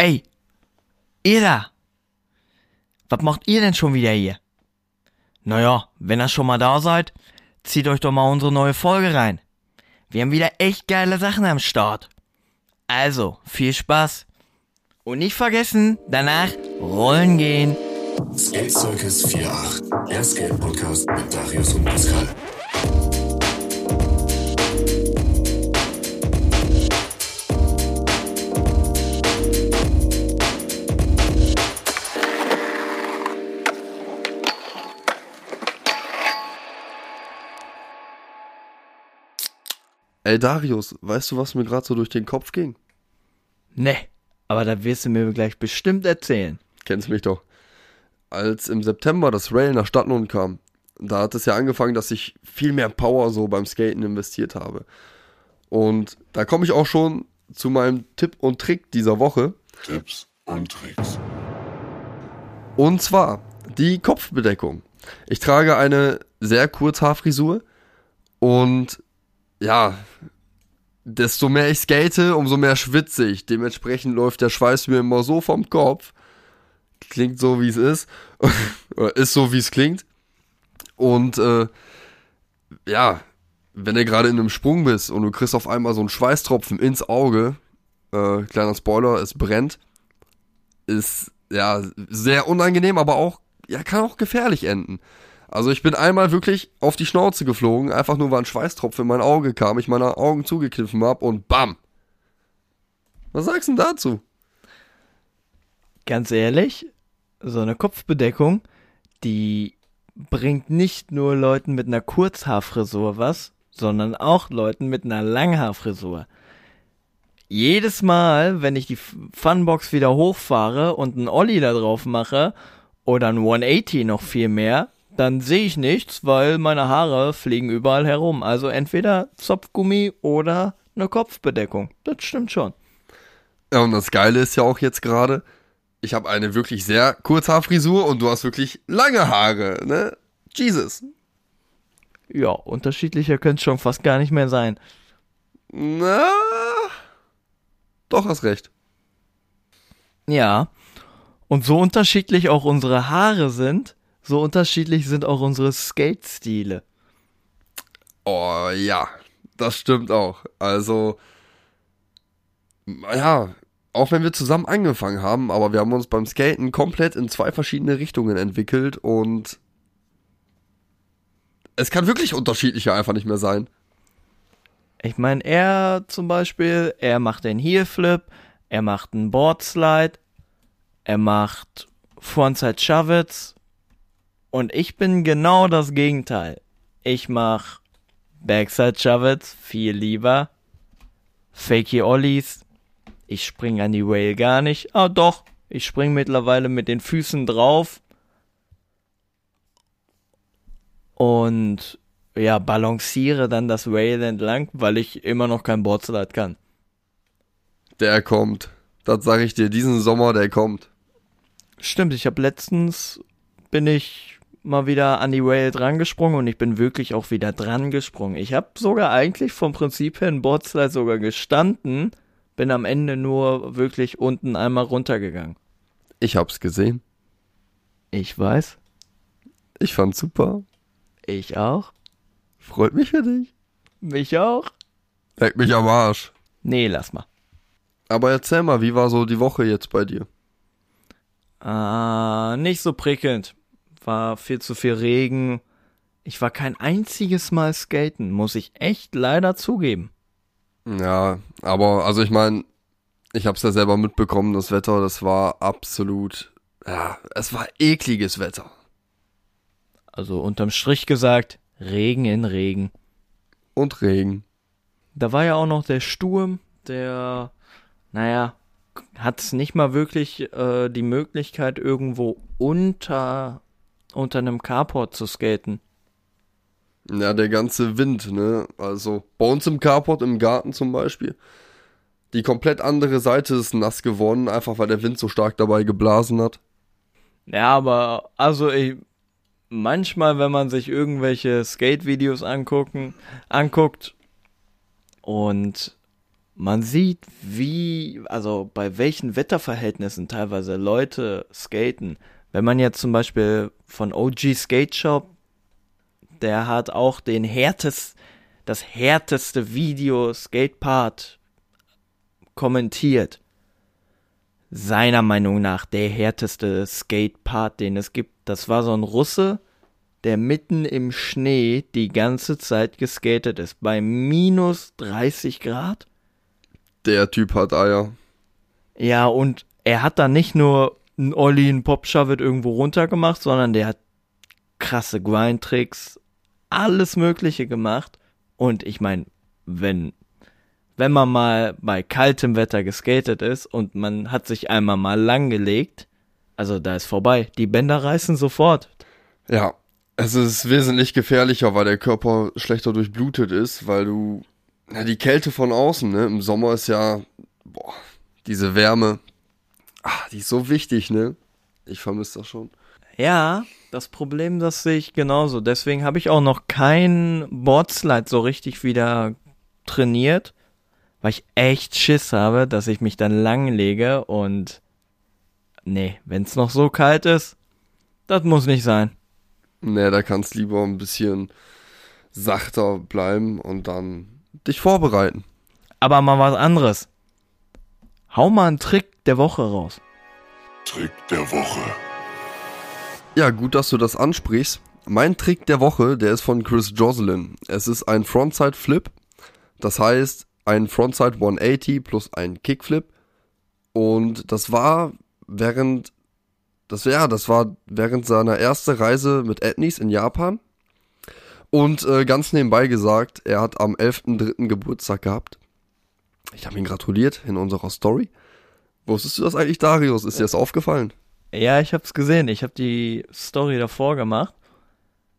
Ey, ihr da! Was macht ihr denn schon wieder hier? Naja, wenn ihr schon mal da seid, zieht euch doch mal unsere neue Folge rein. Wir haben wieder echt geile Sachen am Start. Also, viel Spaß. Und nicht vergessen, danach rollen gehen. Skate Circus 48, der Skate Podcast mit Darius und Pascal. Ey Darius, weißt du, was mir gerade so durch den Kopf ging? Ne, aber da wirst du mir gleich bestimmt erzählen. Kennst mich doch. Als im September das Rail nach Stadtlohn kam, da hat es ja angefangen, dass ich viel mehr Power so beim Skaten investiert habe. Und da komme ich auch schon zu meinem Tipp und Trick dieser Woche. Tipps und Tricks. Und zwar die Kopfbedeckung. Ich trage eine sehr Kurzhaarfrisur und ja, desto mehr ich skate, umso mehr schwitze ich. Dementsprechend läuft der Schweiß mir immer so vom Kopf. Klingt so, wie es ist. Ist so, wie es klingt. Und äh, ja, wenn du gerade in einem Sprung bist und du kriegst auf einmal so einen Schweißtropfen ins Auge, äh, kleiner Spoiler, es brennt, ist ja sehr unangenehm, aber auch, ja, kann auch gefährlich enden. Also ich bin einmal wirklich auf die Schnauze geflogen, einfach nur weil ein Schweißtropfen in mein Auge kam, ich meine Augen zugekniffen hab und bam. Was sagst du denn dazu? Ganz ehrlich, so eine Kopfbedeckung, die bringt nicht nur Leuten mit einer Kurzhaarfrisur was, sondern auch Leuten mit einer Langhaarfrisur. Jedes Mal, wenn ich die Funbox wieder hochfahre und einen Olli da drauf mache, oder ein 180 noch viel mehr, dann sehe ich nichts, weil meine Haare fliegen überall herum. Also entweder Zopfgummi oder eine Kopfbedeckung. Das stimmt schon. Ja, und das Geile ist ja auch jetzt gerade, ich habe eine wirklich sehr Kurzhaarfrisur und du hast wirklich lange Haare, ne? Jesus. Ja, unterschiedlicher könnte es schon fast gar nicht mehr sein. Na, doch hast recht. Ja. Und so unterschiedlich auch unsere Haare sind, so unterschiedlich sind auch unsere Skate-Stile. Oh ja, das stimmt auch. Also, ja, auch wenn wir zusammen angefangen haben, aber wir haben uns beim Skaten komplett in zwei verschiedene Richtungen entwickelt und es kann wirklich unterschiedlicher einfach nicht mehr sein. Ich meine, er zum Beispiel, er macht den Heelflip, er macht einen Boardslide, er macht Frontside Shovets und ich bin genau das Gegenteil. Ich mach Backside Shovets viel lieber, Fakey Ollies, ich spring an die Rail gar nicht. Ah doch, ich spring mittlerweile mit den Füßen drauf. Und ja, balanciere dann das Rail entlang, weil ich immer noch kein Boardslide kann. Der kommt. Das sage ich dir, diesen Sommer, der kommt. Stimmt, ich habe letztens bin ich mal wieder an die Rail dran gesprungen und ich bin wirklich auch wieder dran gesprungen. Ich habe sogar eigentlich vom Prinzip her in Boardslide sogar gestanden, bin am Ende nur wirklich unten einmal runtergegangen. Ich hab's gesehen. Ich weiß. Ich fand's super. Ich auch. Freut mich für dich. Mich auch. Leck mich am Arsch. Nee, lass mal. Aber erzähl mal, wie war so die Woche jetzt bei dir? Ah, nicht so prickelnd. War viel zu viel Regen. Ich war kein einziges Mal skaten, muss ich echt leider zugeben. Ja, aber also ich meine, ich hab's ja selber mitbekommen, das Wetter, das war absolut, ja, es war ekliges Wetter. Also unterm Strich gesagt, Regen in Regen. Und Regen. Da war ja auch noch der Sturm, der, naja, hat nicht mal wirklich äh, die Möglichkeit, irgendwo unter, unter einem Carport zu skaten. Ja, der ganze Wind, ne? Also bei uns im Carport, im Garten zum Beispiel. Die komplett andere Seite ist nass geworden, einfach weil der Wind so stark dabei geblasen hat. Ja, aber also ich, manchmal, wenn man sich irgendwelche Skate-Videos angucken, anguckt und man sieht, wie, also bei welchen Wetterverhältnissen teilweise Leute skaten. Wenn man jetzt zum Beispiel von OG Skate Shop, der hat auch den härtest, das härteste Video Skatepart kommentiert. Seiner Meinung nach der härteste Skatepart, den es gibt. Das war so ein Russe, der mitten im Schnee die ganze Zeit geskatet ist. Bei minus 30 Grad. Der Typ hat Eier. Ja, und er hat da nicht nur einen Olli, einen Popshovet irgendwo runtergemacht, sondern der hat krasse Grind-Tricks, alles Mögliche gemacht. Und ich meine, wenn, wenn man mal bei kaltem Wetter geskatet ist und man hat sich einmal mal langgelegt, also da ist vorbei. Die Bänder reißen sofort. Ja, es ist wesentlich gefährlicher, weil der Körper schlechter durchblutet ist, weil du, ja, die Kälte von außen, ne, im Sommer ist ja, boah, diese Wärme, ach, die ist so wichtig, ne? Ich vermisse das schon. Ja, das Problem, das sehe ich genauso. Deswegen habe ich auch noch kein Boardslide so richtig wieder trainiert, weil ich echt Schiss habe, dass ich mich dann langlege und nee, wenn es noch so kalt ist, das muss nicht sein. Ne, da kannst lieber ein bisschen sachter bleiben und dann dich vorbereiten. Aber mal was anderes. Hau mal einen Trick der Woche raus. Trick der Woche. Ja, gut, dass du das ansprichst. Mein Trick der Woche, der ist von Chris Jocelyn. Es ist ein Frontside Flip. Das heißt, ein Frontside 180 plus ein Kickflip. Und das war während, das ja, das war während seiner ersten Reise mit Etnies in Japan. Und äh, ganz nebenbei gesagt, er hat am 11.3. Geburtstag gehabt. Ich habe ihn gratuliert in unserer Story. Wusstest du das eigentlich, Darius? Ist dir das aufgefallen? Ja, ich hab's gesehen. Ich hab die Story davor gemacht.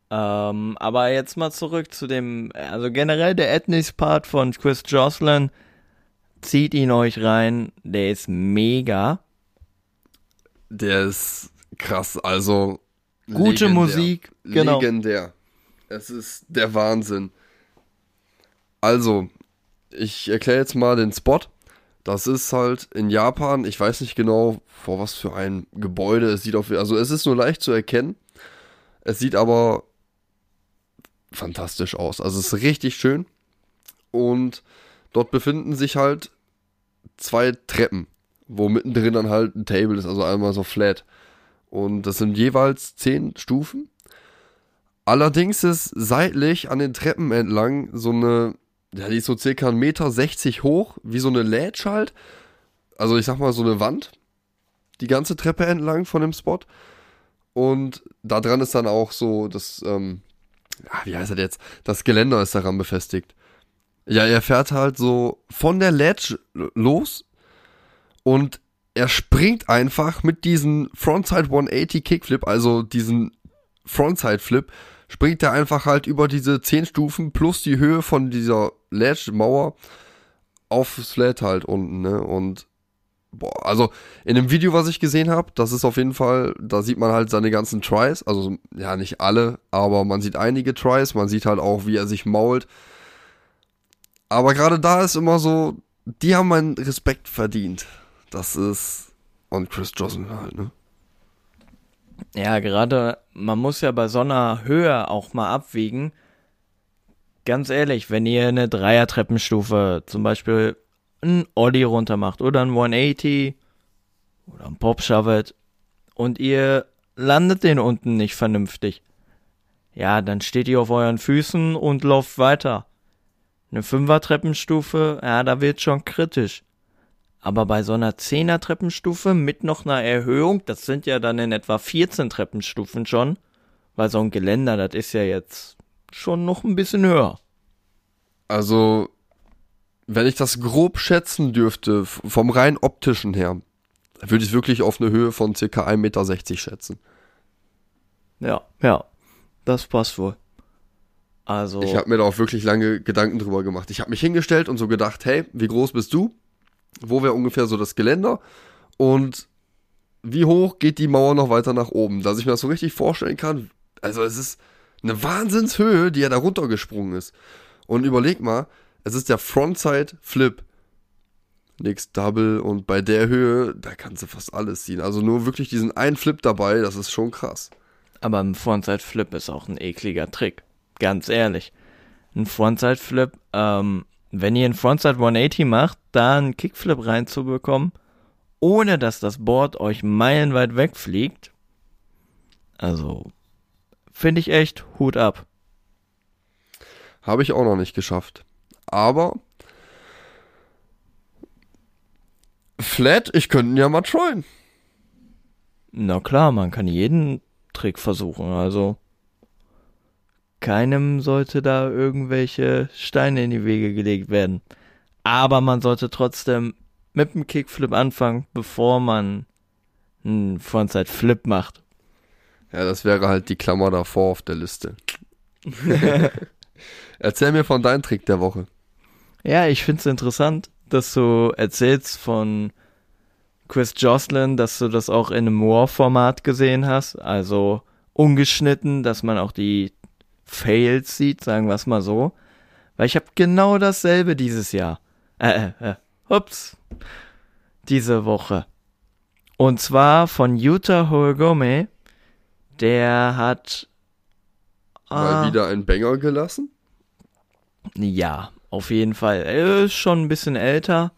Ähm, aber jetzt mal zurück zu dem, also generell der Ethnics-Part von Chris Jocelyn. Zieht ihn euch rein. Der ist mega. Der ist krass, also Gute legendär. Musik, genau. Legendär. Es ist der Wahnsinn. Also, ich erkläre jetzt mal den Spot. Das ist halt in Japan, ich weiß nicht genau, vor was für ein Gebäude. Es sieht auf, also es ist nur leicht zu erkennen. Es sieht aber fantastisch aus. Also es ist richtig schön. Und dort befinden sich halt zwei Treppen, wo mittendrin dann halt ein Table ist, also einmal so flat. Und das sind jeweils zehn Stufen. Allerdings ist seitlich an den Treppen entlang so eine, ja, die ist so circa 1,60 Meter hoch, wie so eine Ledge halt. Also ich sag mal so eine Wand, die ganze Treppe entlang von dem Spot. Und da dran ist dann auch so das, ähm, ja, wie heißt das jetzt? Das Geländer ist daran befestigt. Ja, er fährt halt so von der Ledge los und er springt einfach mit diesem Frontside 180 Kickflip, also diesen Frontside Flip, springt er einfach halt über diese 10 Stufen plus die Höhe von dieser Ledge-Mauer aufs Flat halt unten, ne? Und boah, also in dem Video, was ich gesehen habe, das ist auf jeden Fall, da sieht man halt seine ganzen Tries, also ja, nicht alle, aber man sieht einige Tries, man sieht halt auch, wie er sich mault. Aber gerade da ist immer so, die haben meinen Respekt verdient. Das ist und Chris Johnson halt, ne? Ja, gerade, man muss ja bei so einer Höhe auch mal abwiegen. Ganz ehrlich, wenn ihr eine Dreier-Treppenstufe zum Beispiel ein Ollie runter macht oder ein 180 oder ein Pop-Shovet und ihr landet den unten nicht vernünftig, ja, dann steht ihr auf euren Füßen und lauft weiter. Eine Fünfer-Treppenstufe, ja, da wird schon kritisch. Aber bei so einer Zehner-Treppenstufe mit noch einer Erhöhung, das sind ja dann in etwa 14 Treppenstufen schon, weil so ein Geländer, das ist ja jetzt schon noch ein bisschen höher. Also, wenn ich das grob schätzen dürfte, vom rein optischen her, würde ich wirklich auf eine Höhe von circa 1,60 Meter schätzen. Ja, ja, das passt wohl. Also, Ich habe mir da auch wirklich lange Gedanken drüber gemacht. Ich habe mich hingestellt und so gedacht, hey, wie groß bist du? Wo wäre ungefähr so das Geländer? Und wie hoch geht die Mauer noch weiter nach oben? Dass ich mir das so richtig vorstellen kann. Also es ist eine Wahnsinnshöhe, die er da runtergesprungen ist. Und überleg mal, es ist der Frontside Flip. nix Double und bei der Höhe, da kannst du fast alles ziehen. Also nur wirklich diesen einen Flip dabei, das ist schon krass. Aber ein Frontside Flip ist auch ein ekliger Trick. Ganz ehrlich. Ein Frontside Flip, ähm, wenn ihr einen Frontside 180 macht, da einen Kickflip reinzubekommen, ohne dass das Board euch meilenweit wegfliegt, also finde ich echt Hut ab. Habe ich auch noch nicht geschafft. Aber Flat, ich könnte ihn ja mal trollen. Na klar, man kann jeden Trick versuchen, also keinem sollte da irgendwelche Steine in die Wege gelegt werden. Aber man sollte trotzdem mit dem Kickflip anfangen, bevor man einen Frontside Flip macht. Ja, das wäre halt die Klammer davor auf der Liste. Erzähl mir von deinem Trick der Woche. Ja, ich find's interessant, dass du erzählst von Chris Jocelyn, dass du das auch in einem War-Format gesehen hast, also ungeschnitten, dass man auch die Fails sieht, sagen wir es mal so. Weil ich habe genau dasselbe dieses Jahr. Äh, äh, äh, ups. Diese Woche. Und zwar von Yuta Horigome. Der hat. Mal ah, wieder ein Banger gelassen. Ja, auf jeden Fall. Er ist schon ein bisschen älter.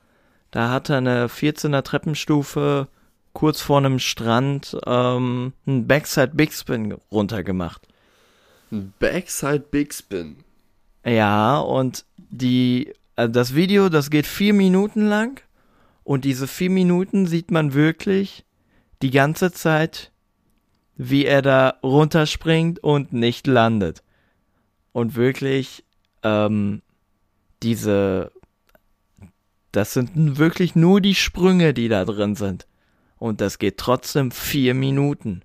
Da hat er eine 14er Treppenstufe kurz vor einem Strand ähm, einen Backside Big Spin runtergemacht. Ein Backside Big Spin. Ja, und die, also das Video, das geht vier Minuten lang. Und diese vier Minuten sieht man wirklich die ganze Zeit, wie er da runterspringt und nicht landet. Und wirklich, ähm, diese, das sind wirklich nur die Sprünge, die da drin sind. Und das geht trotzdem vier Minuten.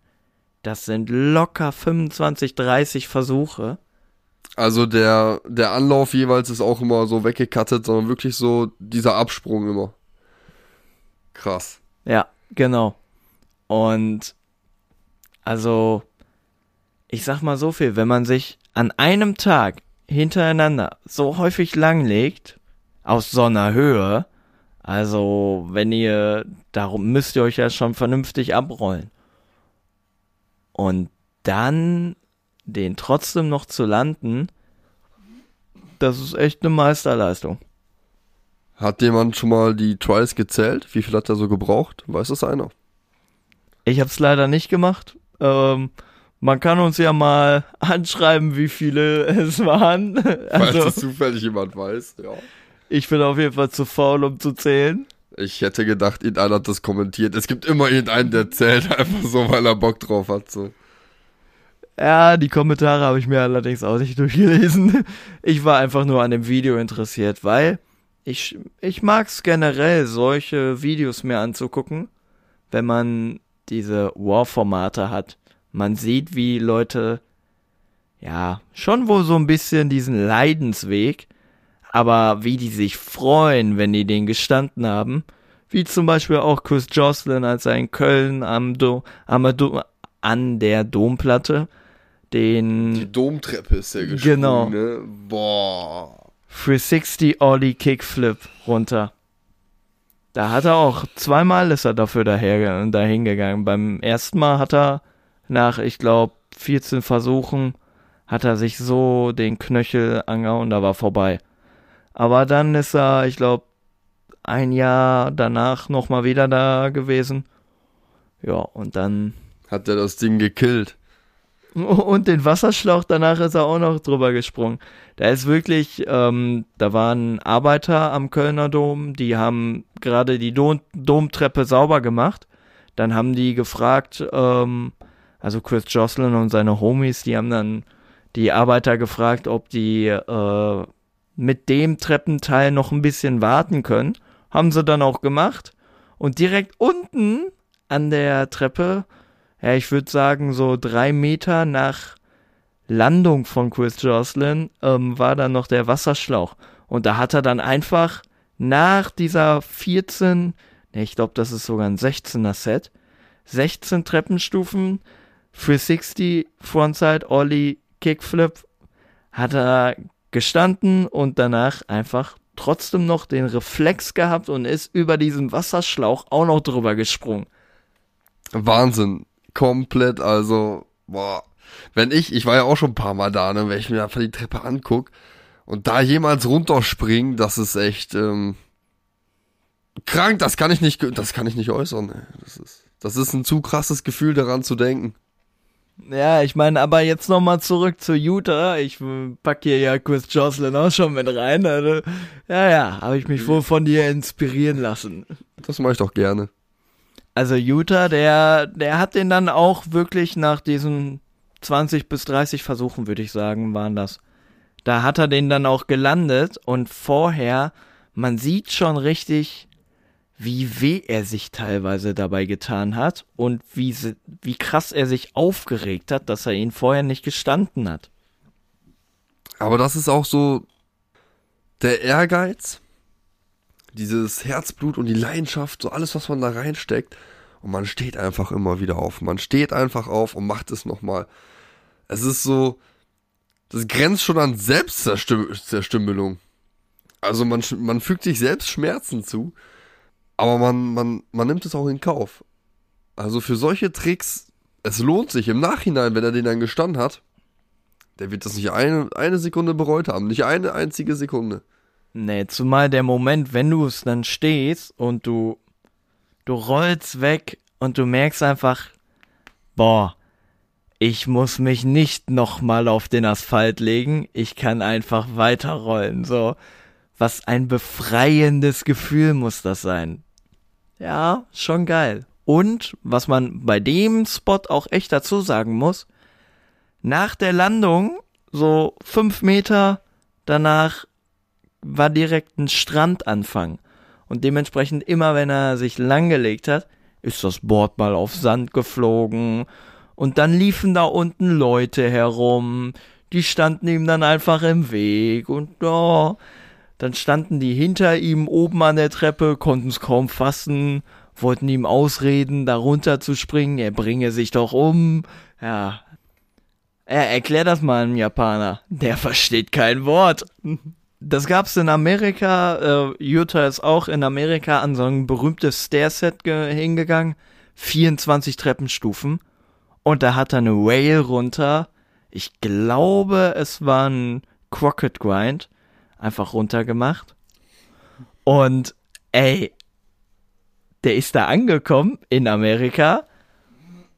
Das sind locker 25, 30 Versuche. Also der, der Anlauf jeweils ist auch immer so weggekattet, sondern wirklich so dieser Absprung immer. Krass. Ja, genau. Und also, ich sag mal so viel, wenn man sich an einem Tag hintereinander so häufig langlegt, aus so einer Höhe, also wenn ihr, darum müsst ihr euch ja schon vernünftig abrollen. Und dann den trotzdem noch zu landen, das ist echt eine Meisterleistung. Hat jemand schon mal die Trials gezählt? Wie viel hat er so gebraucht? Weiß das einer? Ich habe es leider nicht gemacht. Ähm, man kann uns ja mal anschreiben, wie viele es waren. Falls Also, das zufällig jemand weiß, ja. ich bin auf jeden Fall zu faul, um zu zählen. Ich hätte gedacht, irgendeiner hat das kommentiert. Es gibt immer irgendeinen, der zählt einfach so, weil er Bock drauf hat. So. Ja, die Kommentare habe ich mir allerdings auch nicht durchgelesen. Ich war einfach nur an dem Video interessiert, weil ich, ich mag es generell, solche Videos mir anzugucken, wenn man diese War-Formate hat. Man sieht, wie Leute, ja, schon wohl so ein bisschen diesen Leidensweg, aber wie die sich freuen, wenn die den gestanden haben. Wie zum Beispiel auch Chris Jocelyn, als er in Köln am Do, am Do, an der Domplatte den Die Domtreppe ist ja gesprungen, Genau. ne? Boah. 360 Ollie Kickflip runter. Da hat er auch, zweimal ist er dafür daher, dahin gegangen. Beim ersten Mal hat er nach, ich glaube, 14 Versuchen, hat er sich so den Knöchel angehauen, da war vorbei. Aber dann ist er, ich glaube, ein Jahr danach nochmal wieder da gewesen. Ja, und dann Hat er das Ding gekillt. Und den Wasserschlauch, danach ist er auch noch drüber gesprungen. Da ist wirklich, ähm, da waren Arbeiter am Kölner Dom, die haben gerade die Dom Domtreppe sauber gemacht. Dann haben die gefragt, ähm, also Chris Jocelyn und seine Homies, die haben dann die Arbeiter gefragt, ob die äh, mit dem Treppenteil noch ein bisschen warten können. Haben sie dann auch gemacht. Und direkt unten an der Treppe ja, ich würde sagen, so drei Meter nach Landung von Chris Jocelyn ähm, war dann noch der Wasserschlauch. Und da hat er dann einfach nach dieser 14, ne, ich glaube, das ist sogar ein 16er Set, 16 Treppenstufen für 60 Frontside Ollie Kickflip hat er gestanden und danach einfach trotzdem noch den Reflex gehabt und ist über diesen Wasserschlauch auch noch drüber gesprungen. Wahnsinn. Komplett, also, boah. Wenn ich, ich war ja auch schon ein paar Mal da, ne, wenn ich mir einfach die Treppe anguck und da jemals runterspringen, das ist echt ähm, krank, das kann ich nicht, das kann ich nicht äußern. Ey. Das ist, das ist ein zu krasses Gefühl, daran zu denken. Ja, ich meine, aber jetzt nochmal zurück zu Utah. Ich pack hier ja Chris Jocelyn auch schon mit rein. Also, ja, ja, habe ich mich wohl von dir inspirieren lassen. Das mache ich doch gerne. Also Utah, der, der hat den dann auch wirklich nach diesen 20 bis 30 Versuchen, würde ich sagen, waren das. Da hat er den dann auch gelandet und vorher, man sieht schon richtig, wie weh er sich teilweise dabei getan hat und wie, wie krass er sich aufgeregt hat, dass er ihn vorher nicht gestanden hat. Aber das ist auch so der Ehrgeiz, dieses Herzblut und die Leidenschaft, so alles, was man da reinsteckt. Und man steht einfach immer wieder auf. Man steht einfach auf und macht es nochmal. Es ist so, das grenzt schon an Selbstzerstümmelung. Also man, man fügt sich selbst Schmerzen zu aber man, man, man nimmt es auch in Kauf. Also für solche Tricks, es lohnt sich im Nachhinein, wenn er den dann gestanden hat, der wird das nicht eine, eine Sekunde bereut haben. Nicht eine einzige Sekunde. Nee, zumal der Moment, wenn du es dann stehst und du, du rollst weg und du merkst einfach, boah, ich muss mich nicht nochmal auf den Asphalt legen, ich kann einfach weiterrollen, so. Was ein befreiendes Gefühl muss das sein. Ja, schon geil. Und was man bei dem Spot auch echt dazu sagen muss, nach der Landung, so fünf Meter danach, war direkt ein Strandanfang. Und dementsprechend immer, wenn er sich langgelegt hat, ist das Board mal auf Sand geflogen. Und dann liefen da unten Leute herum. Die standen ihm dann einfach im Weg. Und oh, dann standen die hinter ihm oben an der Treppe, konnten es kaum fassen, wollten ihm ausreden, da runter zu springen, er bringe sich doch um. Ja. Er erklär das mal einem Japaner. Der versteht kein Wort. Das gab's in Amerika, äh, Utah ist auch in Amerika an so ein berühmtes Stairset hingegangen. 24 Treppenstufen. Und da hat er eine Whale runter. Ich glaube, es war ein Crockett Grind einfach runtergemacht. Und ey, der ist da angekommen in Amerika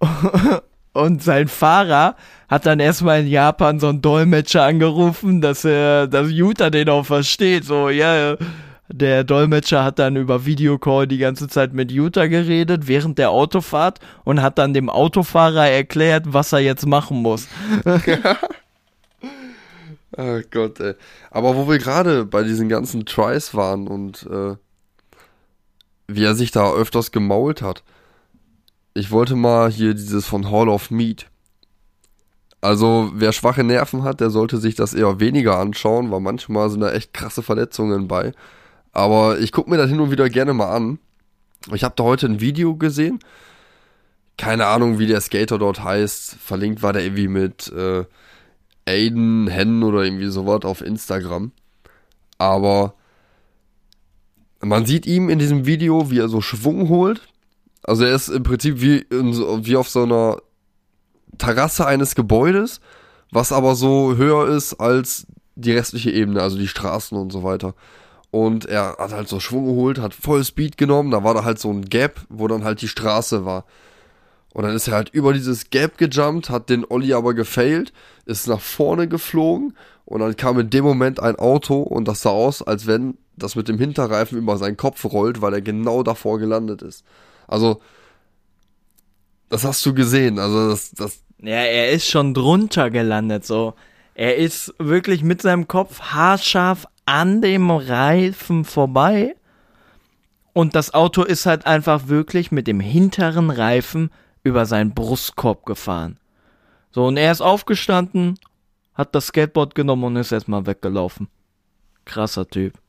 und sein Fahrer hat dann erstmal in Japan so einen Dolmetscher angerufen, dass er, dass Utah den auch versteht. So, ja, der Dolmetscher hat dann über Videocall die ganze Zeit mit Utah geredet während der Autofahrt und hat dann dem Autofahrer erklärt, was er jetzt machen muss. Oh Gott, ey. Aber wo wir gerade bei diesen ganzen Tries waren und äh, wie er sich da öfters gemault hat. Ich wollte mal hier dieses von Hall of Meat. Also, wer schwache Nerven hat, der sollte sich das eher weniger anschauen, weil manchmal sind da echt krasse Verletzungen bei. Aber ich gucke mir das hin und wieder gerne mal an. Ich habe da heute ein Video gesehen. Keine Ahnung, wie der Skater dort heißt. Verlinkt war der irgendwie mit äh, Aiden Hen oder irgendwie sowas auf Instagram. Aber man sieht ihm in diesem Video, wie er so Schwung holt. Also er ist im Prinzip wie, so, wie auf so einer Terrasse eines Gebäudes, was aber so höher ist als die restliche Ebene, also die Straßen und so weiter. Und er hat halt so Schwung geholt, hat voll Speed genommen, da war da halt so ein Gap, wo dann halt die Straße war. Und dann ist er halt über dieses Gap gejumpt, hat den Olli aber gefailt, ist nach vorne geflogen und dann kam in dem Moment ein Auto und das sah aus, als wenn das mit dem Hinterreifen über seinen Kopf rollt, weil er genau davor gelandet ist. Also, das hast du gesehen, also das, das. Ja, er ist schon drunter gelandet, so. Er ist wirklich mit seinem Kopf haarscharf an dem Reifen vorbei. Und das Auto ist halt einfach wirklich mit dem hinteren Reifen über seinen Brustkorb gefahren. So, und er ist aufgestanden, hat das Skateboard genommen und ist erstmal weggelaufen. Krasser Typ.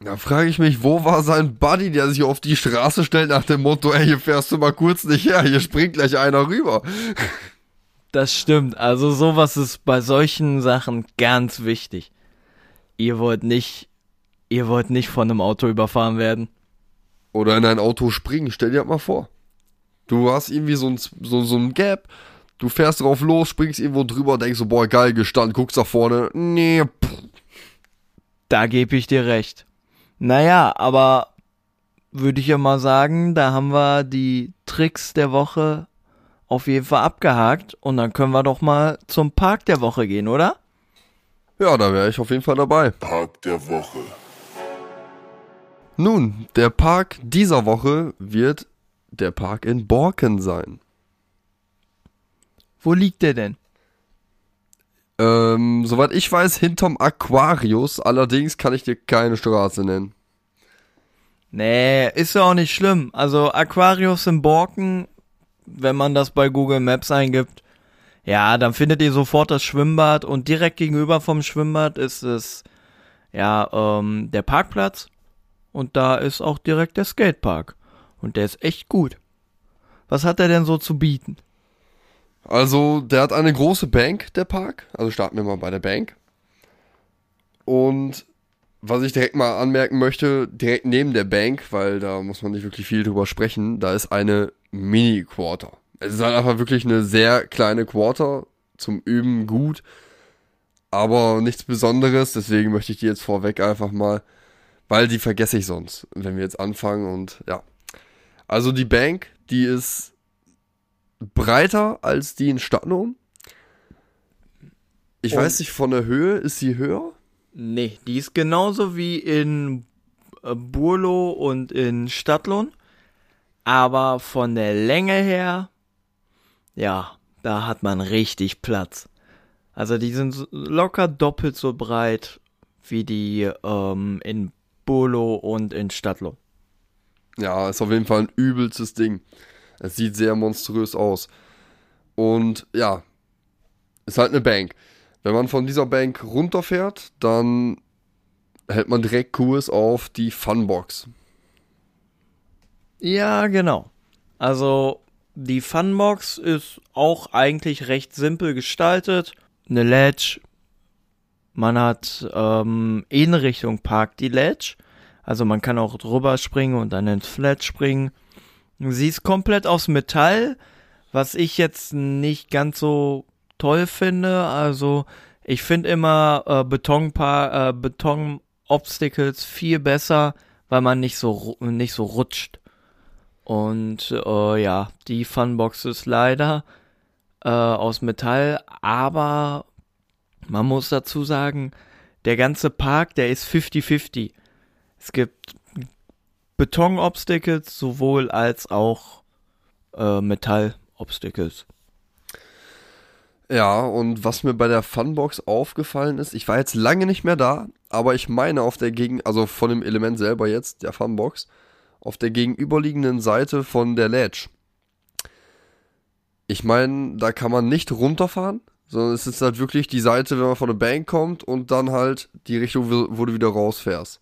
Da frage ich mich, wo war sein Buddy, der sich auf die Straße stellt nach dem Motto, ey, hier fährst du mal kurz nicht her, hier springt gleich einer rüber. Das stimmt. Also sowas ist bei solchen Sachen ganz wichtig. Ihr wollt nicht Ihr wollt nicht von einem Auto überfahren werden. Oder in ein Auto springen, stell dir das mal vor. Du hast irgendwie so ein, so, so ein Gap, du fährst drauf los, springst irgendwo drüber, denkst so, boah, geil gestanden, guckst nach vorne, nee, pff. Da gebe ich dir recht. Naja, aber würde ich ja mal sagen, da haben wir die Tricks der Woche auf jeden Fall abgehakt und dann können wir doch mal zum Park der Woche gehen, oder? Ja, da wäre ich auf jeden Fall dabei. Park der Woche. Nun, der Park dieser Woche wird der Park in Borken sein. Wo liegt der denn? Ähm, soweit ich weiß, hinterm Aquarius, allerdings kann ich dir keine Straße nennen. Nee, ist ja auch nicht schlimm. Also Aquarius in Borken, wenn man das bei Google Maps eingibt, ja, dann findet ihr sofort das Schwimmbad und direkt gegenüber vom Schwimmbad ist es ja ähm, der Parkplatz und da ist auch direkt der Skatepark und der ist echt gut. Was hat er denn so zu bieten? Also, der hat eine große Bank, der Park. Also starten wir mal bei der Bank. Und was ich direkt mal anmerken möchte, direkt neben der Bank, weil da muss man nicht wirklich viel drüber sprechen, da ist eine Mini-Quarter. Es ist halt einfach wirklich eine sehr kleine Quarter, zum Üben gut, aber nichts Besonderes, deswegen möchte ich die jetzt vorweg einfach mal, weil die vergesse ich sonst, wenn wir jetzt anfangen und ja. Also die Bank, die ist breiter als die in Stadtlohn. Ich Und- weiß nicht, von der Höhe, ist sie höher? Nee, die ist genauso wie in äh, Burlo und in Stadtlohn. Aber von der Länge her, ja, da hat man richtig Platz. Also die sind locker doppelt so breit wie die ähm, in Burlo und in Stadtlohn. Ja, ist auf jeden Fall ein übelstes Ding. Es sieht sehr monströs aus. Und ja, ist halt eine Bank. Wenn man von dieser Bank runterfährt, dann hält man direkt Kurs auf die Funbox. Ja, genau. Also die Funbox ist auch eigentlich recht simpel gestaltet. Eine Ledge. Man hat ähm, in Richtung Park die Ledge. Also man kann auch drüber springen und dann ins Flat springen. Sie ist komplett aus Metall, was ich jetzt nicht ganz so toll finde. Also ich finde immer äh, Betonpa äh, Beton-Obstacles viel besser, weil man nicht so nicht so rutscht. Und äh, ja, die Funbox ist leider äh, aus Metall, aber man muss dazu sagen, der ganze Park, der ist 50-50. Es gibt Beton-Obstacles sowohl als auch äh, Metall-Obstacles. Ja, und was mir bei der Funbox aufgefallen ist, ich war jetzt lange nicht mehr da, aber ich meine auf der Gegen, also von dem Element selber jetzt, der Funbox, auf der gegenüberliegenden Seite von der Ledge. Ich meine, da kann man nicht runterfahren, sondern es ist halt wirklich die Seite, wenn man von der Bank kommt und dann halt die Richtung, wo du wieder rausfährst.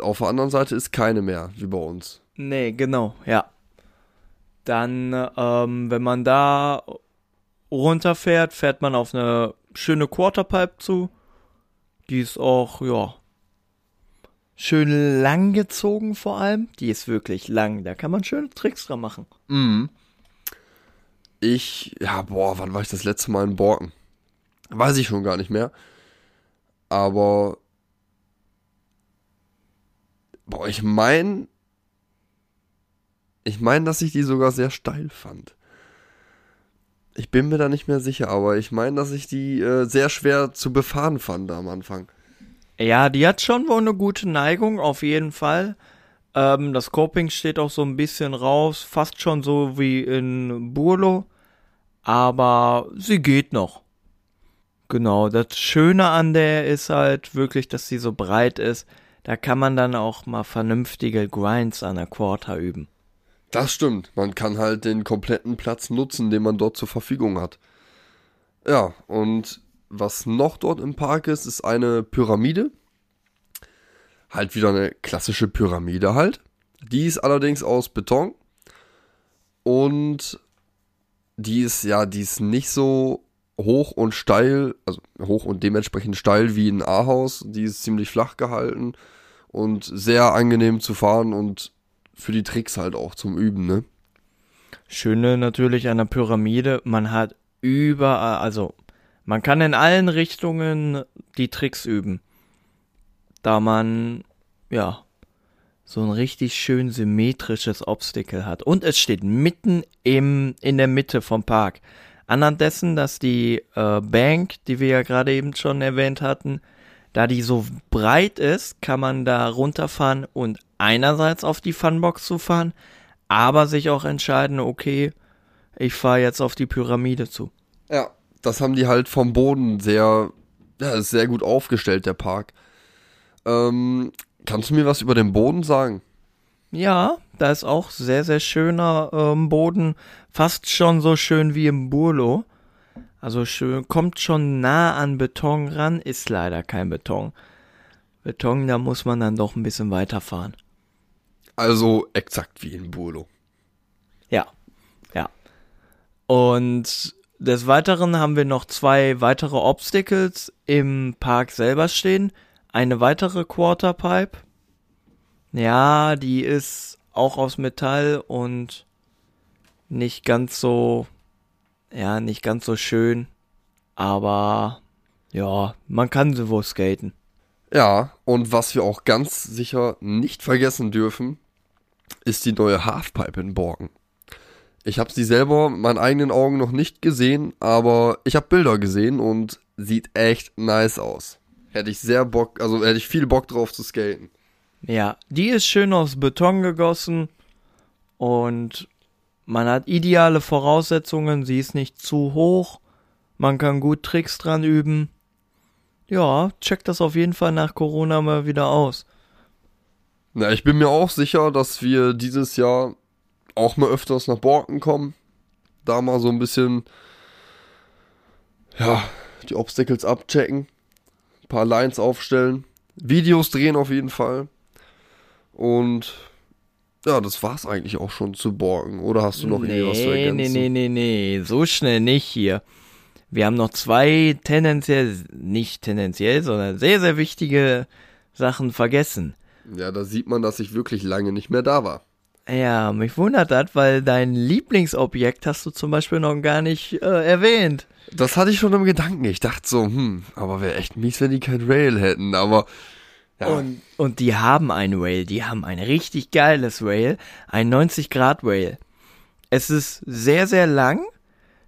Auf der anderen Seite ist keine mehr, wie bei uns. Nee, genau, ja. Dann, ähm, wenn man da runterfährt, fährt man auf eine schöne Quarterpipe zu. Die ist auch, ja, schön lang gezogen vor allem. Die ist wirklich lang. Da kann man schöne Tricks dran machen. Mhm. Ich, ja, boah, wann war ich das letzte Mal in Borken? Weiß ich schon gar nicht mehr. Aber, boah, ich mein, ich mein, dass ich die sogar sehr steil fand. Ich bin mir da nicht mehr sicher, aber ich meine, dass ich die äh, sehr schwer zu befahren fand am Anfang. Ja, die hat schon wohl eine gute Neigung, auf jeden Fall. Ähm, das Coping steht auch so ein bisschen raus, fast schon so wie in Burlo. Aber sie geht noch. Genau, das Schöne an der ist halt wirklich, dass sie so breit ist. Da kann man dann auch mal vernünftige Grinds an der Quarter üben. Das stimmt. Man kann halt den kompletten Platz nutzen, den man dort zur Verfügung hat. Ja, und was noch dort im Park ist, ist eine Pyramide. Halt wieder eine klassische Pyramide halt. Die ist allerdings aus Beton. Und die ist, ja, die ist nicht so hoch und steil, also hoch und dementsprechend steil wie ein A-Haus. Die ist ziemlich flach gehalten und sehr angenehm zu fahren und für die Tricks halt auch zum Üben, ne? Schöne natürlich an der Pyramide, man hat überall, also man kann in allen Richtungen die Tricks üben, da man ja so ein richtig schön symmetrisches Obstacle hat und es steht mitten im in der Mitte vom Park. Anhand dessen, dass die äh, Bank, die wir ja gerade eben schon erwähnt hatten, da die so breit ist, kann man da runterfahren und einerseits auf die Funbox zu fahren, aber sich auch entscheiden, okay, ich fahre jetzt auf die Pyramide zu. Ja, das haben die halt vom Boden sehr, ja, ist sehr gut aufgestellt, der Park. Ähm, kannst du mir was über den Boden sagen? Ja, da ist auch sehr, sehr schöner ähm, Boden, fast schon so schön wie im Burlo. Also schön, kommt schon nah an Beton ran, ist leider kein Beton. Beton, da muss man dann doch ein bisschen weiterfahren. Also exakt wie in Burlo. Ja, ja. Und des Weiteren haben wir noch zwei weitere Obstacles im Park selber stehen. Eine weitere Quarterpipe. Ja, die ist auch aus Metall und nicht ganz so, ja, nicht ganz so schön. Aber ja, man kann sie wohl skaten. Ja, und was wir auch ganz sicher nicht vergessen dürfen, ist die neue Halfpipe in Borken. Ich habe sie selber mit meinen eigenen Augen noch nicht gesehen, aber ich habe Bilder gesehen und sieht echt nice aus. Hätte ich sehr Bock, also hätte ich viel Bock drauf zu skaten. Ja, die ist schön aus Beton gegossen und man hat ideale Voraussetzungen. Sie ist nicht zu hoch. Man kann gut Tricks dran üben. Ja, checkt das auf jeden Fall nach Corona mal wieder aus. Na, ich bin mir auch sicher, dass wir dieses Jahr auch mal öfters nach Borken kommen. Da mal so ein bisschen, ja, die Obstacles abchecken. Ein paar Lines aufstellen. Videos drehen auf jeden Fall. Und ja, das war's eigentlich auch schon zu Borken. Oder hast du noch nee, irgendwie was zu ergänzen? Nee, nee, nee, nee, so schnell nicht hier. Wir haben noch zwei tendenziell, nicht tendenziell, sondern sehr, sehr wichtige Sachen vergessen. Ja, da sieht man, dass ich wirklich lange nicht mehr da war. Ja, mich wundert das, weil dein Lieblingsobjekt hast du zum Beispiel noch gar nicht äh, erwähnt. Das hatte ich schon im Gedanken. Ich dachte so, hm, aber wäre echt mies, wenn die kein Rail hätten. Aber ja. Und, und die haben ein Rail, die haben ein richtig geiles Rail, ein 90 Grad Rail. Es ist sehr, sehr lang,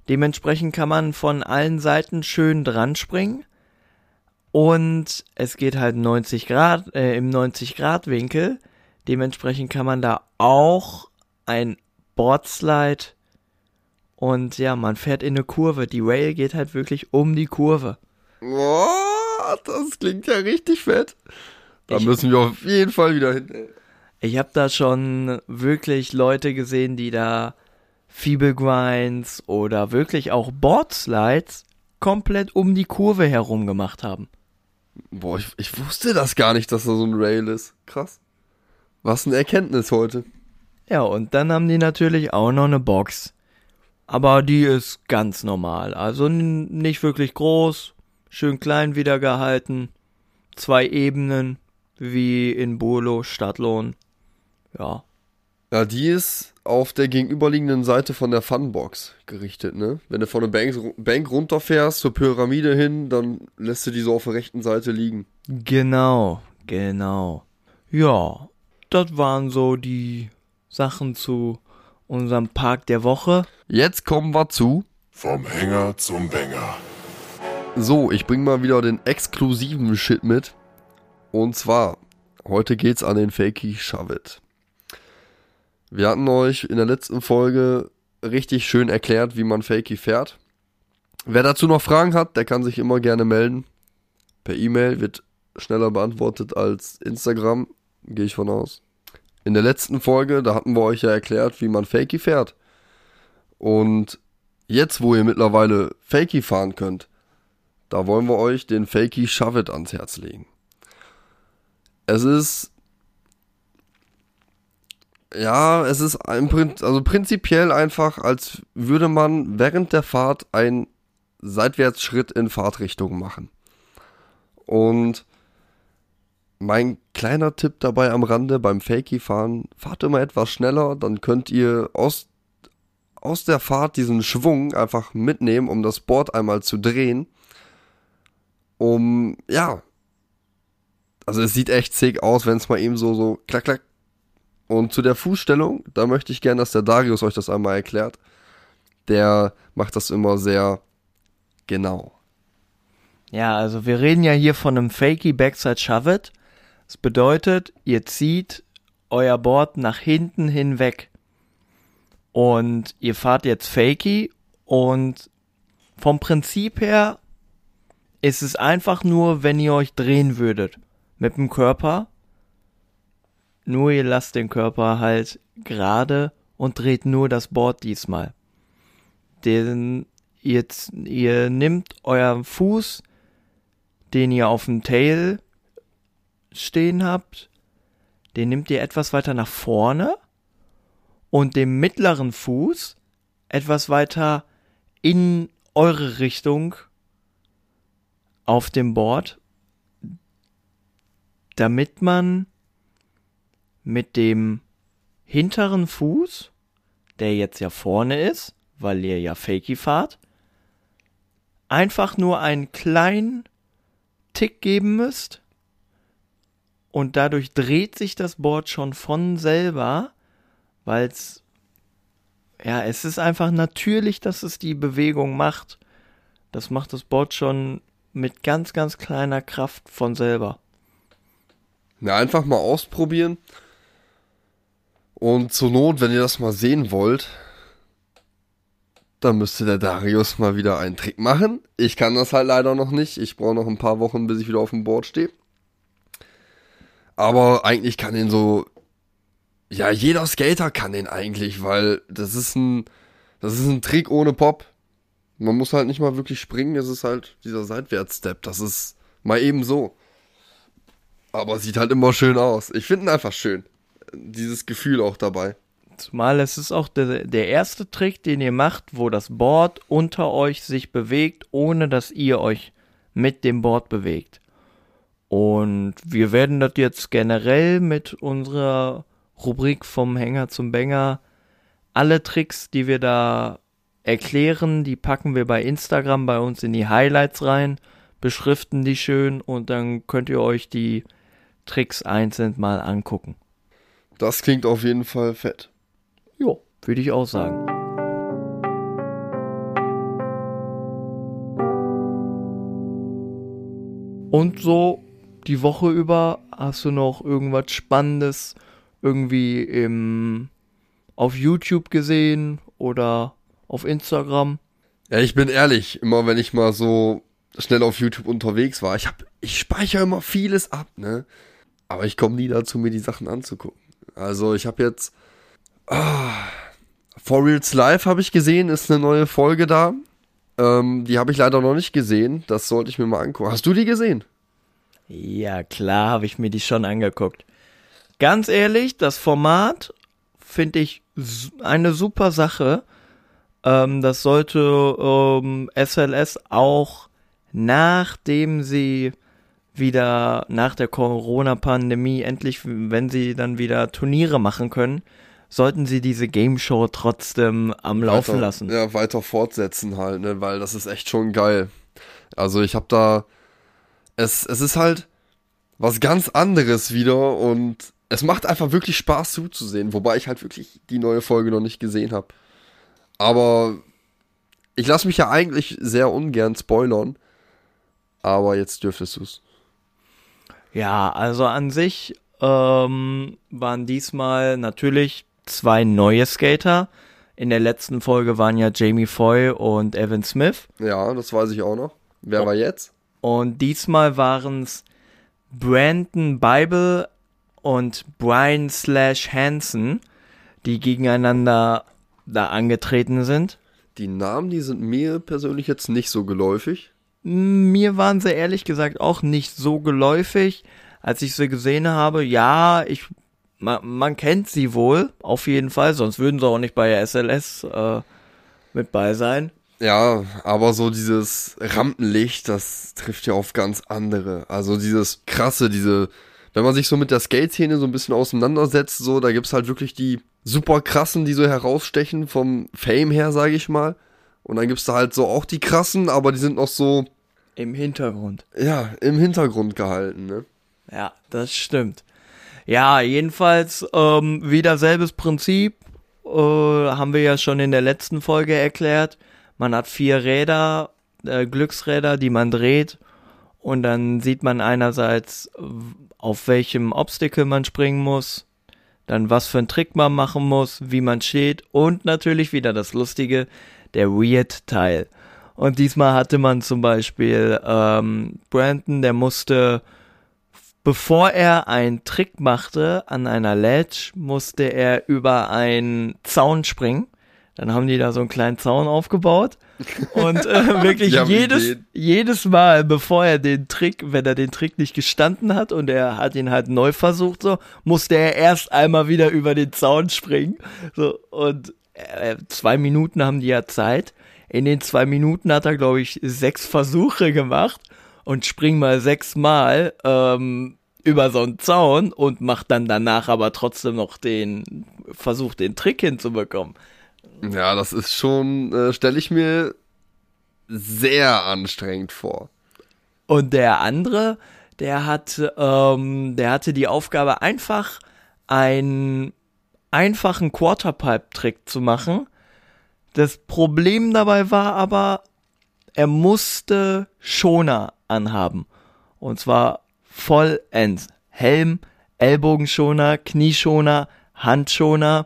dementsprechend kann man von allen Seiten schön dran springen. Und es geht halt 90 Grad, äh, im 90 Grad Winkel. Dementsprechend kann man da auch ein Boardslide und ja, man fährt in eine Kurve. Die Rail geht halt wirklich um die Kurve. Boah, das klingt ja richtig fett. Da Ich- müssen wir auf jeden Fall wieder hin. Ich habe da schon wirklich Leute gesehen, die da Feeble Grinds oder wirklich auch Boardslides komplett um die Kurve herum gemacht haben. Boah, ich, ich wusste das gar nicht, dass da so ein Rail ist. Krass. Was eine Erkenntnis heute. Ja, und dann haben die natürlich auch noch eine Box. Aber die ist ganz normal. Also nicht wirklich groß, schön klein wieder gehalten. Zwei Ebenen, wie in Burlo, Stadtlohn. Ja. Ja, die ist auf der gegenüberliegenden Seite von der Funbox gerichtet, ne? Wenn du von der Bank, Bank runterfährst zur Pyramide hin, dann lässt du die so auf der rechten Seite liegen. Genau, genau. Ja, das waren so die Sachen zu unserem Park der Woche. Jetzt kommen wir zu. Vom Hänger zum Banger. So, ich bring mal wieder den exklusiven Shit mit. Und zwar, heute geht's an den Fakey Shavit. Wir hatten euch in der letzten Folge richtig schön erklärt, wie man Fakey fährt. Wer dazu noch Fragen hat, der kann sich immer gerne melden. Per E-Mail wird schneller beantwortet als Instagram, gehe ich von aus. In der letzten Folge, da hatten wir euch ja erklärt, wie man Fakey fährt. Und jetzt, wo ihr mittlerweile Fakey fahren könnt, da wollen wir euch den Fakey Shove It ans Herz legen. Es ist. Ja, es ist ein also prinzipiell einfach, als würde man während der Fahrt ein Seitwärtsschritt in Fahrtrichtung machen. Und mein kleiner Tipp dabei am Rande beim Fakey-Fahren, fahrt immer etwas schneller, dann könnt ihr aus, aus der Fahrt diesen Schwung einfach mitnehmen, um das Board einmal zu drehen. Um, ja. Also es sieht echt sick aus, wenn es mal eben so, so klack, klack. Und zu der Fußstellung, da möchte ich gerne, dass der Darius euch das einmal erklärt. Der macht das immer sehr genau. Ja, also wir reden ja hier von einem Fakey Backside Shove It. Das bedeutet, ihr zieht euer Board nach hinten hinweg. Und ihr fahrt jetzt Fakey und vom Prinzip her ist es einfach nur, wenn ihr euch drehen würdet mit dem Körper. Nur ihr lasst den Körper halt gerade und dreht nur das Board diesmal. Den, jetzt, ihr nehmt euren Fuß, den ihr auf dem Tail stehen habt, den nehmt ihr etwas weiter nach vorne und den mittleren Fuß etwas weiter in eure Richtung auf dem Board, damit man mit dem hinteren Fuß, der jetzt ja vorne ist, weil ihr ja Fakey fahrt, einfach nur einen kleinen Tick geben müsst und dadurch dreht sich das Board schon von selber, weil es ja, es ist einfach natürlich, dass es die Bewegung macht. Das macht das Board schon mit ganz, ganz kleiner Kraft von selber. Na, einfach mal ausprobieren. Und zur Not, wenn ihr das mal sehen wollt, dann müsste der Darius mal wieder einen Trick machen. Ich kann das halt leider noch nicht. Ich brauche noch ein paar Wochen, bis ich wieder auf dem Board stehe. Aber eigentlich kann den so, ja, jeder Skater kann den eigentlich, weil das ist ein, das ist ein Trick ohne Pop. Man muss halt nicht mal wirklich springen, es ist halt dieser Seitwärtsstep. Das ist mal eben so. Aber sieht halt immer schön aus. Ich finde ihn einfach schön. Dieses Gefühl auch dabei. Zumal es ist auch der, der erste Trick, den ihr macht, wo das Board unter euch sich bewegt, ohne dass ihr euch mit dem Board bewegt. Und wir werden das jetzt generell mit unserer Rubrik vom Hänger zum Bänger, alle Tricks, die wir da erklären, die packen wir bei Instagram bei uns in die Highlights rein, beschriften die schön und dann könnt ihr euch die Tricks einzeln mal angucken. Das klingt auf jeden Fall fett. Jo, würde ich auch sagen. Und so die Woche über hast du noch irgendwas Spannendes irgendwie im, auf YouTube gesehen oder auf Instagram? Ja, ich bin ehrlich, immer wenn ich mal so schnell auf YouTube unterwegs war, ich hab, ich speichere immer vieles ab, ne? Aber ich komme nie dazu, mir die Sachen anzugucken. Also ich habe jetzt ah, For Reals Live habe ich gesehen, ist eine neue Folge da. Ähm, die habe ich leider noch nicht gesehen. Das sollte ich mir mal angucken. Hast du die gesehen? Ja, klar habe ich mir die schon angeguckt. Ganz ehrlich, das Format finde ich eine super Sache. Ähm, das sollte ähm, SLS auch nachdem sie wieder nach der Corona-Pandemie endlich, wenn sie dann wieder Turniere machen können, sollten sie diese Game Show trotzdem am Laufen weiter, lassen. Ja, weiter fortsetzen halt, ne, weil das ist echt schon geil. Also ich habe da, es, es ist halt was ganz anderes wieder und es macht einfach wirklich Spaß zuzusehen, wobei ich halt wirklich die neue Folge noch nicht gesehen habe. Aber ich lasse mich ja eigentlich sehr ungern spoilern, aber jetzt dürftest du's. Ja, also an sich ähm, waren diesmal natürlich zwei neue Skater. In der letzten Folge waren ja Jamie Foy und Evan Smith. Ja, das weiß ich auch noch. Wer oh. war jetzt? Und diesmal waren es Brandon Bible und Brian Slash Hansen, die gegeneinander da angetreten sind. Die Namen, die sind mir persönlich jetzt nicht so geläufig. Mir waren sie ehrlich gesagt auch nicht so geläufig, als ich sie gesehen habe. Ja, ich man, man kennt sie wohl, auf jeden Fall, sonst würden sie auch nicht bei SLS äh, mit bei sein. Ja, aber so dieses Rampenlicht, das trifft ja auf ganz andere. Also dieses krasse, diese, wenn man sich so mit der Skate-Szene so ein bisschen auseinandersetzt, so, da gibt's halt wirklich die super krassen, die so herausstechen vom Fame her, sage ich mal. Und dann gibt's da halt so auch die krassen, aber die sind noch so, Im Hintergrund. ja, im Hintergrund gehalten, ne? Ja, das stimmt. Ja, jedenfalls ähm, wieder selbes Prinzip. Äh, haben wir ja schon in der letzten Folge erklärt. Man hat vier Räder, äh, Glücksräder, die man dreht. Und dann sieht man einerseits, auf welchem Obstacle man springen muss, dann was für einen Trick man machen muss, wie man steht und natürlich wieder das Lustige, der Weird-Teil. Und diesmal hatte man zum Beispiel ähm, Brandon, der musste Bevor er einen Trick machte an einer Ledge, musste er über einen Zaun springen. Dann haben die da so einen kleinen Zaun aufgebaut. Und äh, wirklich jedes, jedes Mal, bevor er den Trick, wenn er den Trick nicht gestanden hat und er hat ihn halt neu versucht, so, musste er erst einmal wieder über den Zaun springen. So, und äh, zwei Minuten haben die ja Zeit. In den zwei Minuten hat er, glaube ich, sechs Versuche gemacht und springt mal sechsmal ähm, über so einen Zaun und macht dann danach aber trotzdem noch den Versuch, den Trick hinzubekommen. Ja, das ist schon, äh, stelle ich mir sehr anstrengend vor. Und der andere, der hat, ähm, der hatte die Aufgabe, einfach einen einfachen Quarterpipe-Trick zu machen. Das Problem dabei war aber, er musste Schoner anhaben. Und zwar vollends. Helm, Ellbogenschoner, Knieschoner, Handschoner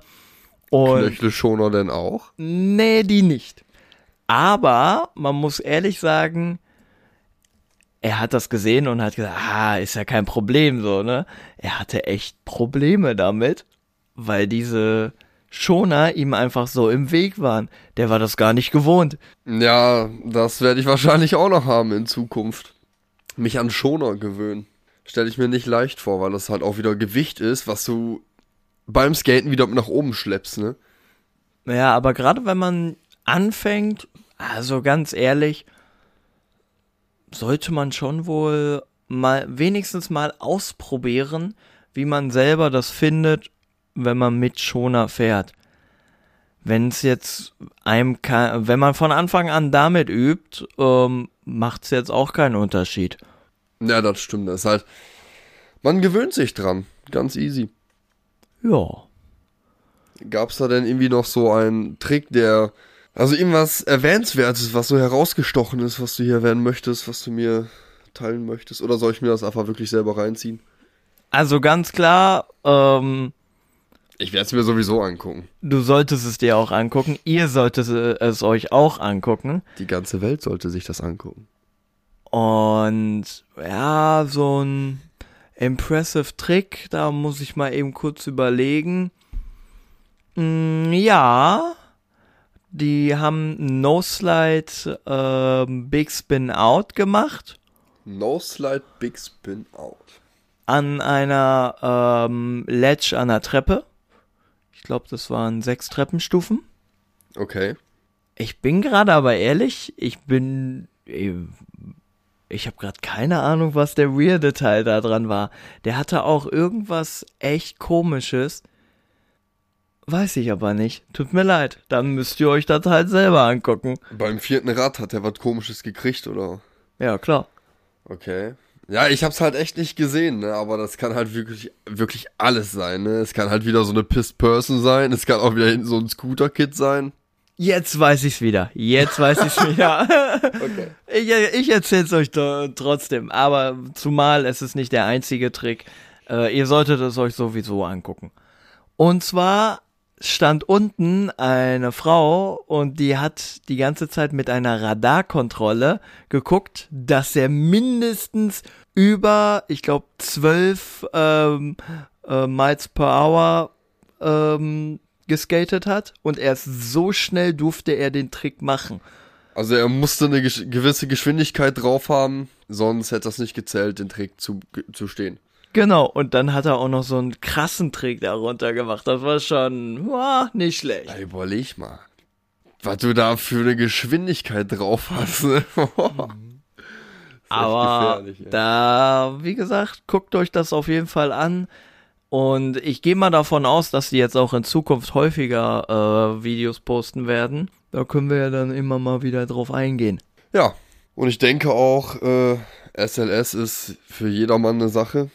und Knöchelschoner denn auch? Nee, die nicht. Aber man muss ehrlich sagen, er hat das gesehen und hat gesagt, ah, ist ja kein Problem so, ne? Er hatte echt Probleme damit, weil diese Schoner ihm einfach so im Weg waren. Der war das gar nicht gewohnt. Ja, das werde ich wahrscheinlich auch noch haben in Zukunft. Mich an Schoner gewöhnen. Stelle ich mir nicht leicht vor, weil das halt auch wieder Gewicht ist, was du beim Skaten wieder nach oben schleppst, ne? Ja, aber gerade wenn man anfängt, also ganz ehrlich, sollte man schon wohl mal wenigstens mal ausprobieren, wie man selber das findet, wenn man mit Schoner fährt. Wenn es jetzt einem, ke- wenn man von Anfang an damit übt, ähm, macht es jetzt auch keinen Unterschied. Ja, das stimmt. Das ist halt, man gewöhnt sich dran. Ganz easy. Ja. Gab's da denn irgendwie noch so einen Trick, der, also irgendwas Erwähnenswertes, was so herausgestochen ist, was du hier erwähnen möchtest, was du mir teilen möchtest? Oder soll ich mir das einfach wirklich selber reinziehen? Also ganz klar, ähm, Ich werde es mir sowieso angucken. du solltest es dir auch angucken. Ihr solltet es euch auch angucken. Die ganze Welt sollte sich das angucken. Und ja, so ein impressive Trick, da muss ich mal eben kurz überlegen. Mm, ja, die haben No Slide ähm, Big Spin Out gemacht No Slide Big Spin Out. an einer ähm, Ledge an der Treppe. Ich glaube, das waren sechs Treppenstufen. Okay. Ich bin gerade aber ehrlich, ich bin. Ich habe gerade keine Ahnung, was der weirde Teil da dran war. Der hatte auch irgendwas echt komisches. Weiß ich aber nicht. Tut mir leid. Dann müsst ihr euch das halt selber angucken. Beim vierten Rad hat er was komisches gekriegt, oder? Ja, klar. Okay. Ja, ich hab's halt echt nicht gesehen, ne? Aber das kann halt wirklich, wirklich alles sein, ne? Es kann halt wieder so eine Pissed Person sein, es kann auch wieder hinten so ein Scooter-Kid sein. Jetzt weiß ich's wieder. Jetzt weiß ich's wieder. Okay. Ich, ich erzähl's euch trotzdem. Aber zumal es ist nicht der einzige Trick. Äh, ihr solltet es euch sowieso angucken. Und zwar stand unten eine Frau und die hat die ganze Zeit mit einer Radarkontrolle geguckt, dass er mindestens über, ich glaube, zwölf ähm, äh, Miles per Hour ähm, geskatet hat und erst so schnell durfte er den Trick machen. Also er musste eine gewisse Geschwindigkeit drauf haben, sonst hätte das nicht gezählt, den Trick zu, zu stehen. Genau, und dann hat er auch noch so einen krassen Trick darunter gemacht. Das war schon boah, nicht schlecht. Ja, überleg mal. was du da für eine Geschwindigkeit drauf hast. Ne? Aber da, wie gesagt, guckt euch das auf jeden Fall an. Und ich gehe mal davon aus, dass die jetzt auch in Zukunft häufiger äh, Videos posten werden. Da können wir ja dann immer mal wieder drauf eingehen. Ja, und ich denke auch, äh, SLS ist für jedermann eine Sache.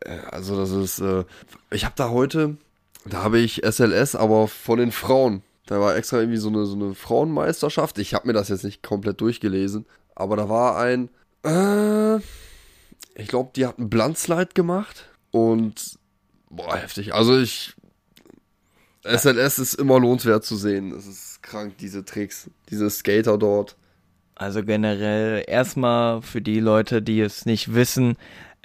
Äh, also das ist, äh, ich habe da heute, da habe ich SLS, aber von den Frauen. Da war extra irgendwie so eine, so eine Frauenmeisterschaft. Ich habe mir das jetzt nicht komplett durchgelesen, aber da war ein, äh, ich glaube, die hat einen Blindslide gemacht und boah, heftig. Also ich, SLS ist immer lohnenswert zu sehen. Es ist krank, diese Tricks, diese Skater dort. Also generell erstmal für die Leute, die es nicht wissen,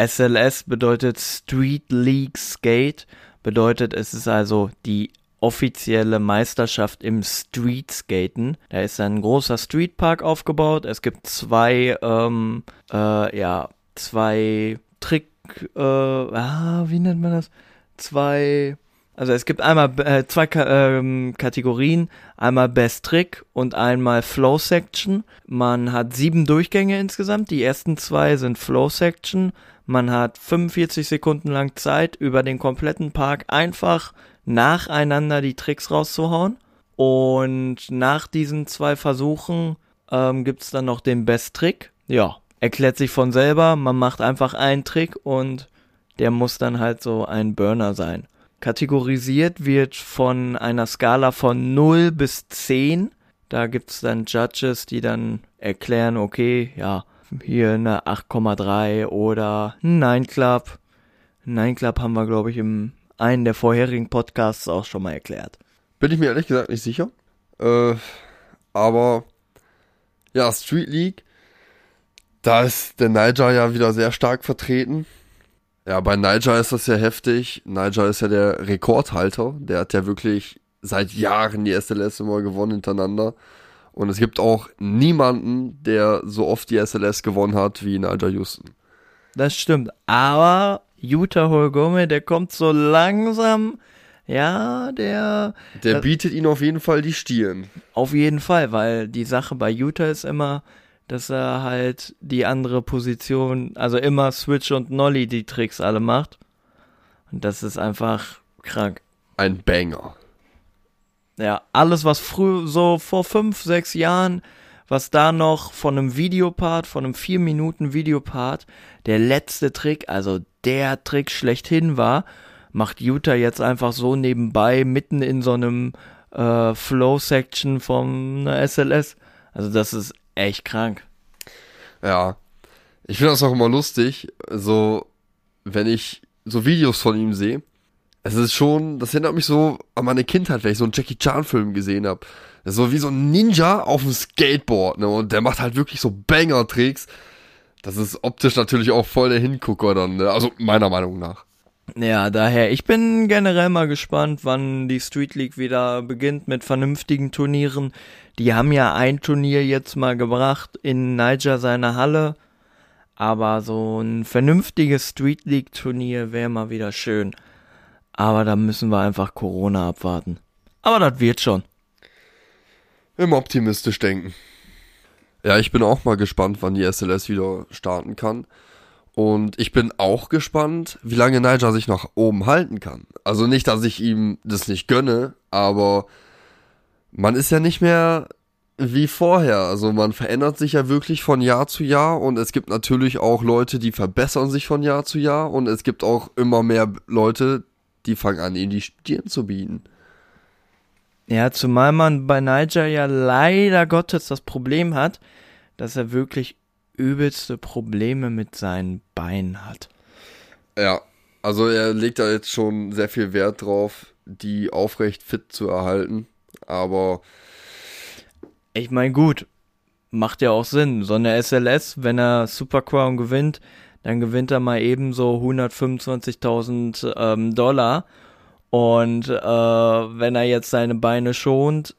SLS bedeutet Street League Skate, bedeutet es ist also die offizielle Meisterschaft im Street Skaten. Da ist ein großer Streetpark aufgebaut. Es gibt zwei, ähm, äh, ja, zwei Trick, äh, ah, wie nennt man das? Zwei, also es gibt einmal äh, zwei Ka ähm, Kategorien, einmal Best Trick und einmal Flow Section. Man hat sieben Durchgänge insgesamt. Die ersten zwei sind Flow Section. Man hat 45 Sekunden lang Zeit, über den kompletten Park einfach nacheinander die Tricks rauszuhauen. Und nach diesen zwei Versuchen ähm, gibt's dann noch den Best Trick. Ja, erklärt sich von selber. Man macht einfach einen Trick und der muss dann halt so ein Burner sein. Kategorisiert wird von einer Skala von 0 bis 10. Da gibt's dann Judges, die dann erklären, okay, ja, hier eine 8,3 oder ein 9 Club. 9 Club haben wir, glaube ich, im einen der vorherigen Podcasts auch schon mal erklärt. Bin ich mir ehrlich gesagt nicht sicher. Äh, aber ja, Street League, da ist der Niger ja wieder sehr stark vertreten. Ja, bei Niger ist das ja heftig. Niger ist ja der Rekordhalter. Der hat ja wirklich seit Jahren die SLS immer gewonnen hintereinander. Und es gibt auch niemanden, der so oft die SLS gewonnen hat wie Nigel Houston. Das stimmt. Aber Utah Holgome, der kommt so langsam. Ja, der. Der bietet ihn auf jeden Fall die Stirn. Auf jeden Fall, weil die Sache bei Utah ist immer, dass er halt die andere Position, also immer Switch und Nolly die Tricks alle macht. Und das ist einfach krank. Ein Banger. Ja, alles, was früh, so vor fünf, sechs Jahren, was da noch von einem Videopart, von einem vier Minuten Videopart, der letzte Trick, also der Trick schlechthin war, macht Utah jetzt einfach so nebenbei, mitten in so einem äh, Flow-Section von einer SLS. Also das ist echt krank. Ja. Ich finde das auch immer lustig, so, wenn ich so Videos von ihm sehe es ist schon, das erinnert mich so an meine Kindheit, wenn ich so einen Jackie Chan Film gesehen habe. So wie so ein Ninja auf dem Skateboard, ne? Und der macht halt wirklich so Banger-Tricks. Das ist optisch natürlich auch voll der Hingucker dann, ne? Also meiner Meinung nach. Ja, daher, ich bin generell mal gespannt, wann die Street League wieder beginnt mit vernünftigen Turnieren. Die haben ja ein Turnier jetzt mal gebracht in Niger seiner Halle. Aber so ein vernünftiges Street League Turnier wäre mal wieder schön. Aber da müssen wir einfach Corona abwarten. Aber das wird schon. Immer optimistisch denken. Ja, ich bin auch mal gespannt, wann die SLS wieder starten kann. Und ich bin auch gespannt, wie lange Niger sich noch oben halten kann. Also nicht, dass ich ihm das nicht gönne, aber man ist ja nicht mehr wie vorher. Also man verändert sich ja wirklich von Jahr zu Jahr und es gibt natürlich auch Leute, die verbessern sich von Jahr zu Jahr und es gibt auch immer mehr Leute, die fangen an, ihm die Stirn zu bieten. Ja, zumal man bei Niger ja leider Gottes das Problem hat, dass er wirklich übelste Probleme mit seinen Beinen hat. Ja, also er legt da jetzt schon sehr viel Wert drauf, die aufrecht fit zu erhalten, aber ich meine, gut, macht ja auch Sinn. So eine SLS, wenn er Super Crown gewinnt, dann gewinnt er mal eben so 125.000 ähm, Dollar. Und äh, wenn er jetzt seine Beine schont,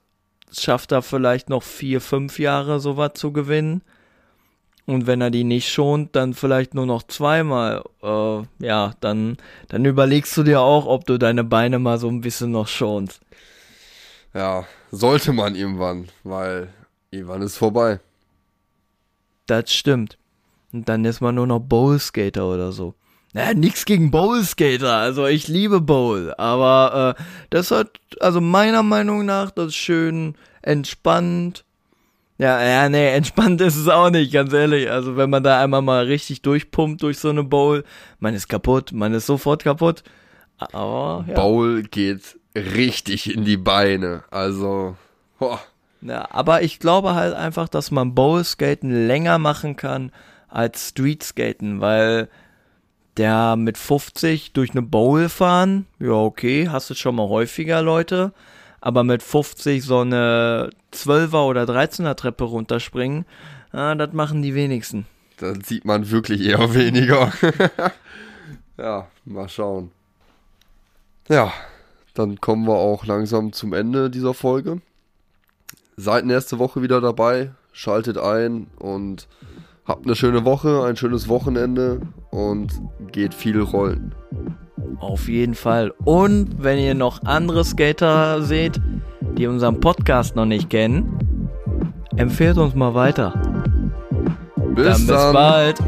schafft er vielleicht noch vier, fünf Jahre sowas zu gewinnen. Und wenn er die nicht schont, dann vielleicht nur noch zweimal. Äh, ja, dann, dann überlegst du dir auch, ob du deine Beine mal so ein bisschen noch schonst. ja, sollte man irgendwann, weil irgendwann ist vorbei. Das stimmt. Und dann ist man nur noch Bowl-Skater oder so. Naja, nix gegen Bowl-Skater. Also ich liebe Bowl. Aber äh, das hat, also meiner Meinung nach, das schön entspannt. Ja, ja, nee, entspannt ist es auch nicht, ganz ehrlich. Also wenn man da einmal mal richtig durchpumpt durch so eine Bowl, man ist kaputt, man ist sofort kaputt. Aber ja. Bowl geht richtig in die Beine. Also, boah. Ja, aber ich glaube halt einfach, dass man Bowl-Skaten länger machen kann als Street-Skaten, weil der mit 50 durch eine Bowl fahren, ja okay, hast du schon mal häufiger Leute, aber mit 50 so eine 12er oder 13er Treppe runterspringen, ah, das machen die wenigsten. Dann sieht man wirklich eher weniger. ja, mal schauen. Ja, dann kommen wir auch langsam zum Ende dieser Folge. Seid nächste Woche wieder dabei, schaltet ein und habt eine schöne Woche, ein schönes Wochenende und geht viel rollen. Auf jeden Fall. Und wenn ihr noch andere Skater seht, die unseren Podcast noch nicht kennen, empfehlt uns mal weiter. Bis dann. Bis dann. bald.